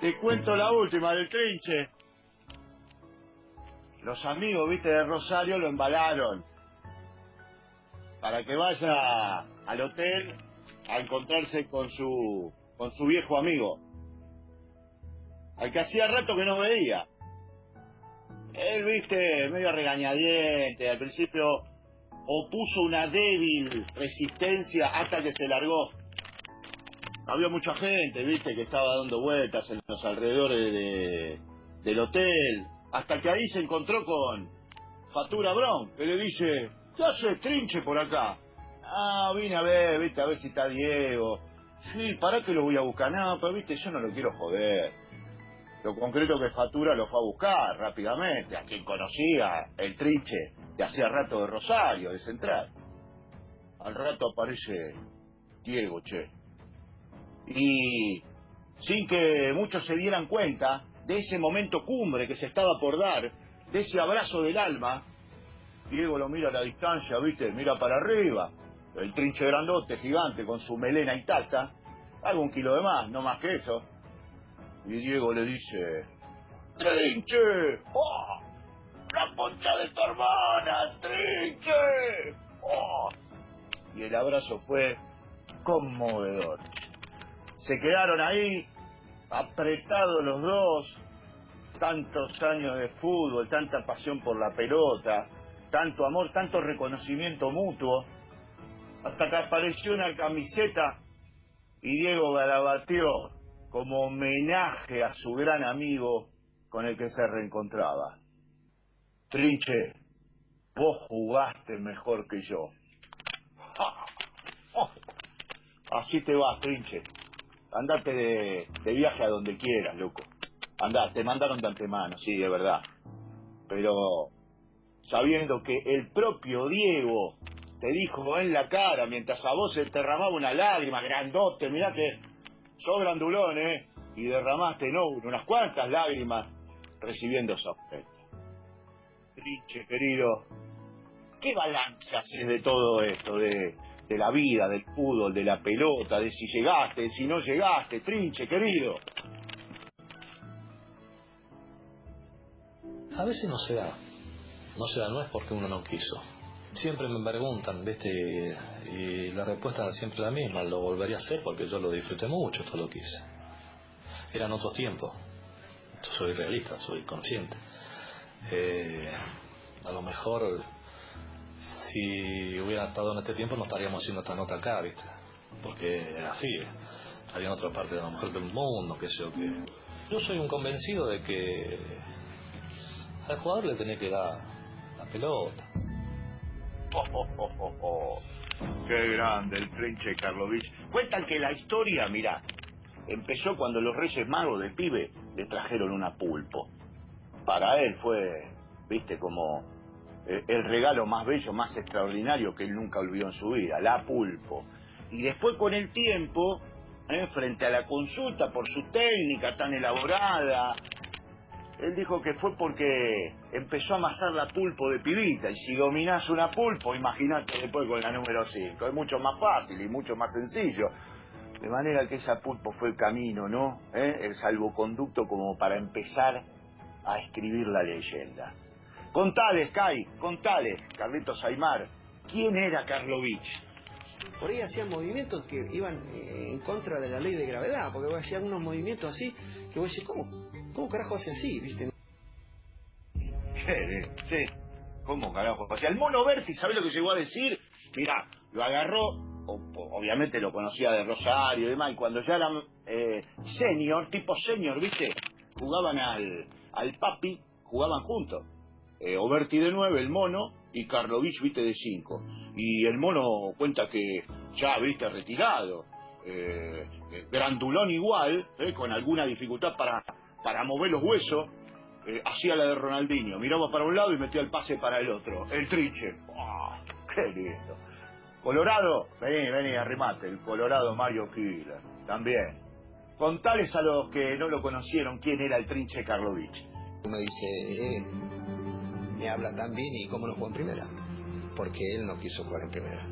Te cuento la última del trinche. Los amigos, viste, de Rosario lo embalaron. Para que vaya al hotel a encontrarse con su, con su viejo amigo. Al que hacía rato que no veía. Él, viste, medio regañadiente, al principio opuso una débil resistencia hasta que se largó. Había mucha gente, viste, que estaba dando vueltas en los alrededores de, del hotel, hasta que ahí se encontró con Fatura Brown, que le dice, ¿qué hace trinche por acá? Ah, vine a ver, viste, a ver si está Diego. Sí, ¿para qué lo voy a buscar? No, pero viste, yo no lo quiero joder. Lo concreto que Fatura lo fue a buscar rápidamente, a quien conocía, el trinche, de hacía rato de Rosario, de Central. Al rato aparece Diego, che. Y sin que muchos se dieran cuenta de ese momento cumbre que se estaba por dar, de ese abrazo del alma, Diego lo mira a la distancia, viste, mira para arriba, el trinche grandote, gigante, con su melena intacta, algún kilo de más, no más que eso. Y Diego le dice, ¡Trinche! ¡Oh! ¡La poncha de tu hermana, Trinche! ¡Oh! Y el abrazo fue conmovedor. Se quedaron ahí, apretados los dos, tantos años de fútbol, tanta pasión por la pelota, tanto amor, tanto reconocimiento mutuo, hasta que apareció una camiseta y Diego garabateó como homenaje a su gran amigo con el que se reencontraba. Trinche, vos jugaste mejor que yo. Así te vas, Trinche. Andate de, viaje a donde quieras, loco. Andá, te mandaron de antemano, sí, de verdad. Pero sabiendo que el propio Diego te dijo en la cara mientras a vos se te derramaba una lágrima grandote, mirá que sos grandulón, ¿eh? Y derramaste, no, unas cuantas lágrimas recibiendo esa oferta. Trinche, querido, ¿qué balance haces de todo esto? De, de la vida, del fútbol, de la pelota, de si llegaste, de si no llegaste, Trinche, querido. A veces no se da. No se da, no es porque uno no quiso. Siempre me preguntan, ¿viste? Y la respuesta es siempre la misma. Lo volvería a hacer porque yo lo disfruté mucho, todo lo que hice. Eran otros tiempos. Soy realista, soy consciente. Eh, a lo mejor, si hubiera estado en este tiempo, no estaríamos haciendo esta nota acá, ¿viste? Porque así. Estaría en otra parte de la mujer del mundo, qué sé yo, que... Yo soy un convencido de que al jugador le tenés que dar la pelota. Oh, oh, oh. Qué grande el trinche Karlovich. Cuentan que la historia, mira, empezó cuando los Reyes Magos de pibe le trajeron una pulpo. Para él fue, viste, como eh, el regalo más bello, más extraordinario que él nunca olvidó en su vida, la pulpo. Y después con el tiempo, eh, frente a la consulta por su técnica tan elaborada, él dijo que fue porque empezó a amasar la pulpo de pibita. Y si dominás una pulpo, imagínate después con la número 5. Es mucho más fácil y mucho más sencillo. De manera que esa pulpo fue el camino, ¿no? ¿Eh? El salvoconducto como para empezar a escribir la leyenda. Contales, Kai, contales, Carlitos Aymar. ¿Quién era Karlovich? Por ahí hacían movimientos que iban eh, en contra de la ley de gravedad, porque hacían unos movimientos así que vos decís, ¿cómo, cómo carajo hace así? ¿Viste? Sí, sí. ¿Cómo carajo? O sea, el mono Berti, ¿sabes lo que llegó a decir? Mira, lo agarró, obviamente lo conocía de Rosario y demás, y cuando ya eran eh, senior, tipo senior, ¿viste? Jugaban al, al papi, jugaban juntos. Eh, Oberti de 9, el mono, y Karlovich, viste, de 5. Y el mono cuenta que ya, viste, retirado. Eh, eh, grandulón igual, con alguna dificultad para, para mover los huesos, hacía la de Ronaldinho. Miraba para un lado y metía el pase para el otro. El trinche. ¡Ah, ¡Qué lindo! Colorado, vení, vení, arrimate. El Colorado Mario Killer. También. Contales a los que no lo conocieron quién era el trinche Karlovich. Uno dice, me habla tan bien y cómo no jugó en primera. Porque él no quiso jugar en primera.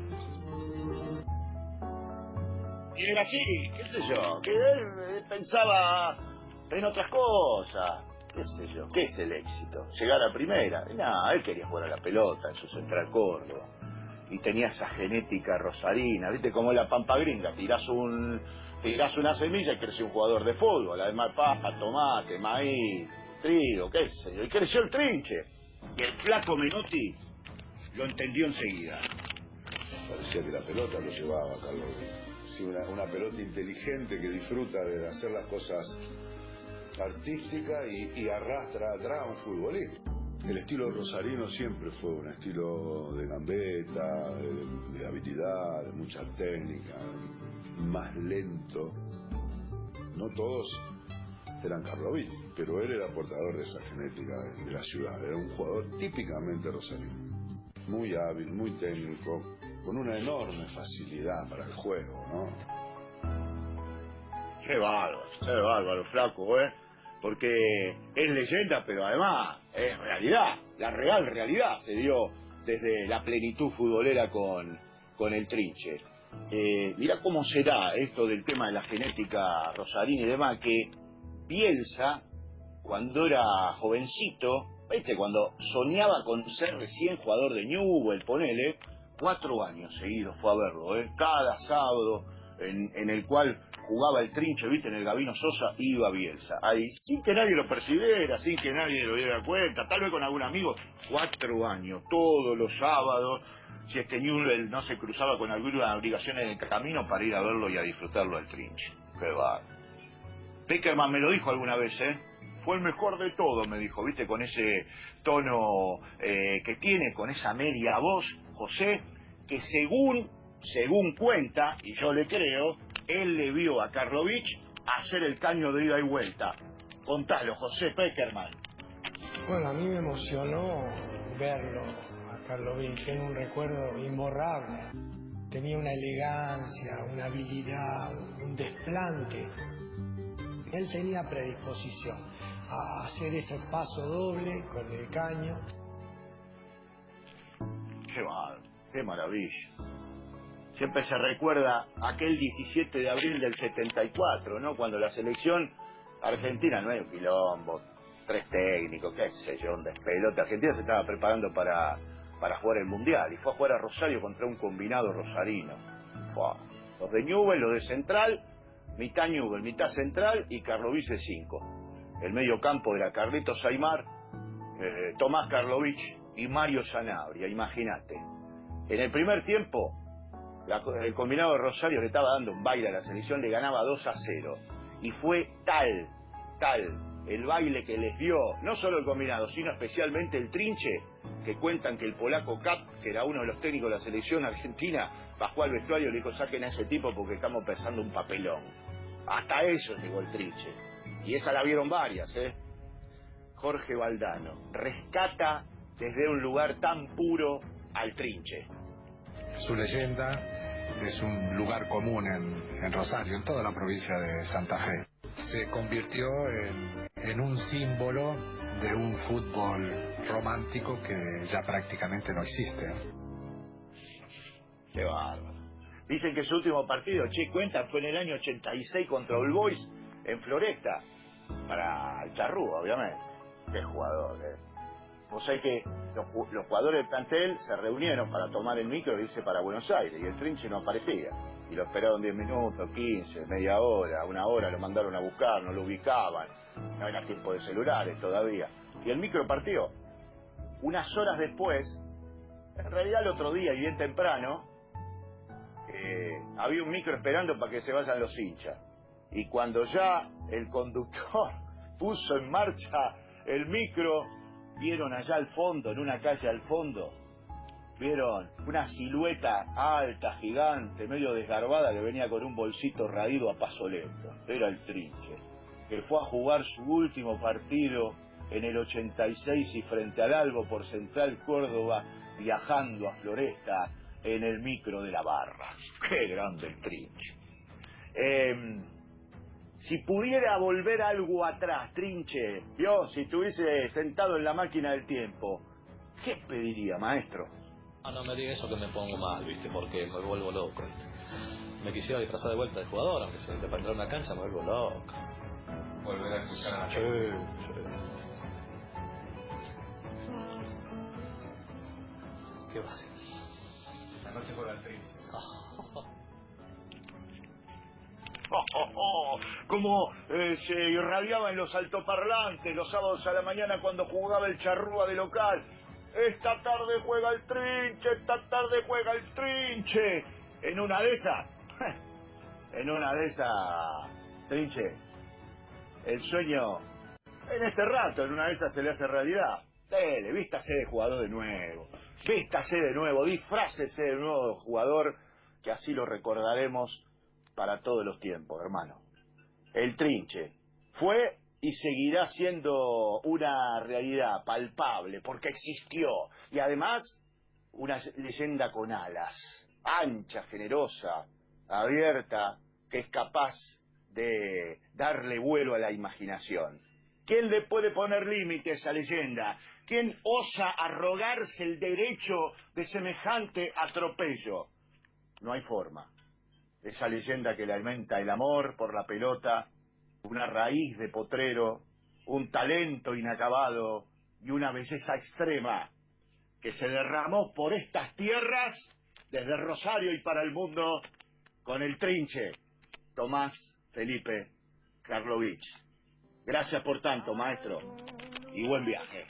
Y era así, qué sé yo, que él pensaba en otras cosas. ¿Qué sé yo? ¿Qué es el éxito? ¿Llegar a primera? No, él quería jugar a la pelota en su central Córdoba. Y tenía esa genética rosarina, ¿viste? Como la pampa gringa. Tirás, un, tirás una semilla y creció un jugador de fútbol. Además, papa, tomate, maíz, trigo, qué sé yo. Y creció el trinche. Y el flaco Menotti lo entendió enseguida. Parecía que la pelota lo llevaba, Carlos. Sí, una, una pelota inteligente que disfruta de hacer las cosas artísticas y, arrastra atrás a un futbolista. El estilo rosarino siempre fue un estilo de gambeta, de, de habilidad, de mucha técnica, más lento. No todos eran Carlovich, pero él era portador de esa genética de, de la ciudad. Era un jugador típicamente rosarino. Muy hábil, muy técnico, con una enorme facilidad para el juego, ¿no? Qué bárbaro, qué bárbaro, flaco, ¿eh? Porque es leyenda, pero además es realidad. La real realidad se dio desde la plenitud futbolera con, con el trinche. Eh, mirá cómo será esto del tema de la genética rosarina y demás, que Bielsa, cuando era jovencito, ¿viste? Cuando soñaba con ser recién jugador de Newell, ponele, cuatro años seguidos fue a verlo, ¿eh? Cada sábado en, el cual jugaba el trinche, viste, en el Gabino Sosa, iba Bielsa. Ahí, sin que nadie lo percibiera, sin que nadie lo diera cuenta, tal vez con algún amigo, cuatro años, todos los sábados, si es que Newell no se cruzaba con alguna obligación en el camino para ir a verlo y a disfrutarlo del trinche. Qué va. Peckerman me lo dijo alguna vez, ¿eh? Fue el mejor de todo, me dijo, viste, con ese tono eh, que tiene, con esa media voz, José, que según, según cuenta, y yo le creo, él le vio a Karlovich hacer el caño de ida y vuelta. Contalo, José Peckerman. Bueno, a mí me emocionó verlo a Karlovich, tiene un recuerdo imborrable. Tenía una elegancia, una habilidad, un desplante. Él tenía predisposición a hacer ese paso doble con el caño. Qué mal, qué maravilla. Siempre se recuerda aquel 17 de abril del 74, ¿no? Cuando la selección argentina, no hay un quilombo, tres técnicos, qué sé yo, un despelote. Argentina se estaba preparando para, para jugar el Mundial y fue a jugar a Rosario contra un combinado rosarino. Los de Newell, los de Central, mitad Newell, mitad Central y Karlovich de 5. El medio campo era Carlitos Aymar, eh, Tomás Karlovich y Mario Sanabria, imagínate. En el primer tiempo, el combinado de Rosario le estaba dando un baile a la selección, le ganaba 2 a 0. Y fue tal, tal el baile que les dio, no solo el combinado, sino especialmente el trinche, que cuentan que el polaco Cap, que era uno de los técnicos de la selección argentina, bajó al vestuario y le dijo, saquen a ese tipo porque estamos pensando un papelón. Hasta eso llegó el trinche. Y esa la vieron varias, ¿eh? Jorge Valdano rescata desde un lugar tan puro al trinche. Su leyenda es un lugar común en, en Rosario, en toda la provincia de Santa Fe. Se convirtió en, en un símbolo de un fútbol romántico que ya prácticamente no existe. Qué bárbaro. Dicen que su último partido, che, cuenta, fue en el año 86 contra All Boys en Floresta. Para el Charrúa, obviamente. Qué jugador, eh. Vos que los, los jugadores del plantel se reunieron para tomar el micro e irse para Buenos Aires y el trinche no aparecía. Y lo esperaron 10 minutos, 15, media hora, una hora, lo mandaron a buscar, no lo ubicaban. No era tiempo de celulares todavía. Y el micro partió. Unas horas después, en realidad el otro día y bien temprano, eh, había un micro esperando para que se vayan los hinchas. Y cuando ya el conductor puso en marcha el micro, vieron allá al fondo, en una calle al fondo, vieron una silueta alta, gigante, medio desgarbada, que venía con un bolsito raído a paso lento. Era el trinche, que fue a jugar su último partido en el 86 y frente al Albo por Central Córdoba, viajando a Floresta en el micro de la barra. Qué grande el trinche. Eh, si pudiera volver algo atrás, trinche, yo, si estuviese sentado en la máquina del tiempo, ¿qué pediría, maestro? Ah, no me diga eso que me pongo mal, ¿viste? Porque me vuelvo loco. Me quisiera disfrazar de vuelta de jugador, aunque sea para entrar a una cancha me vuelvo loco. volver a escuchar a la Sí, sí. ¿Qué va a ser? La noche el trinche. Oh, oh, oh, como eh, se irradiaba en los altoparlantes los sábados a la mañana cuando jugaba el charrúa de local. Esta tarde juega el trinche, esta tarde juega el trinche. En una de esas, en una de esas, trinche, el sueño, en este rato, en una de esas se le hace realidad. Dele, vístase de jugador de nuevo, vístase de nuevo, disfrácese de nuevo jugador, que así lo recordaremos para todos los tiempos, hermano. El trinche fue y seguirá siendo una realidad palpable porque existió y además una leyenda con alas, ancha, generosa, abierta, que es capaz de darle vuelo a la imaginación. ¿Quién le puede poner límite a esa leyenda? ¿Quién osa arrogarse el derecho de semejante atropello? No hay forma esa leyenda que le alimenta el amor por la pelota, una raíz de potrero, un talento inacabado y una belleza extrema que se derramó por estas tierras desde Rosario y para el mundo con el trinche Tomás Felipe Karlovich. Gracias por tanto, maestro, y buen viaje.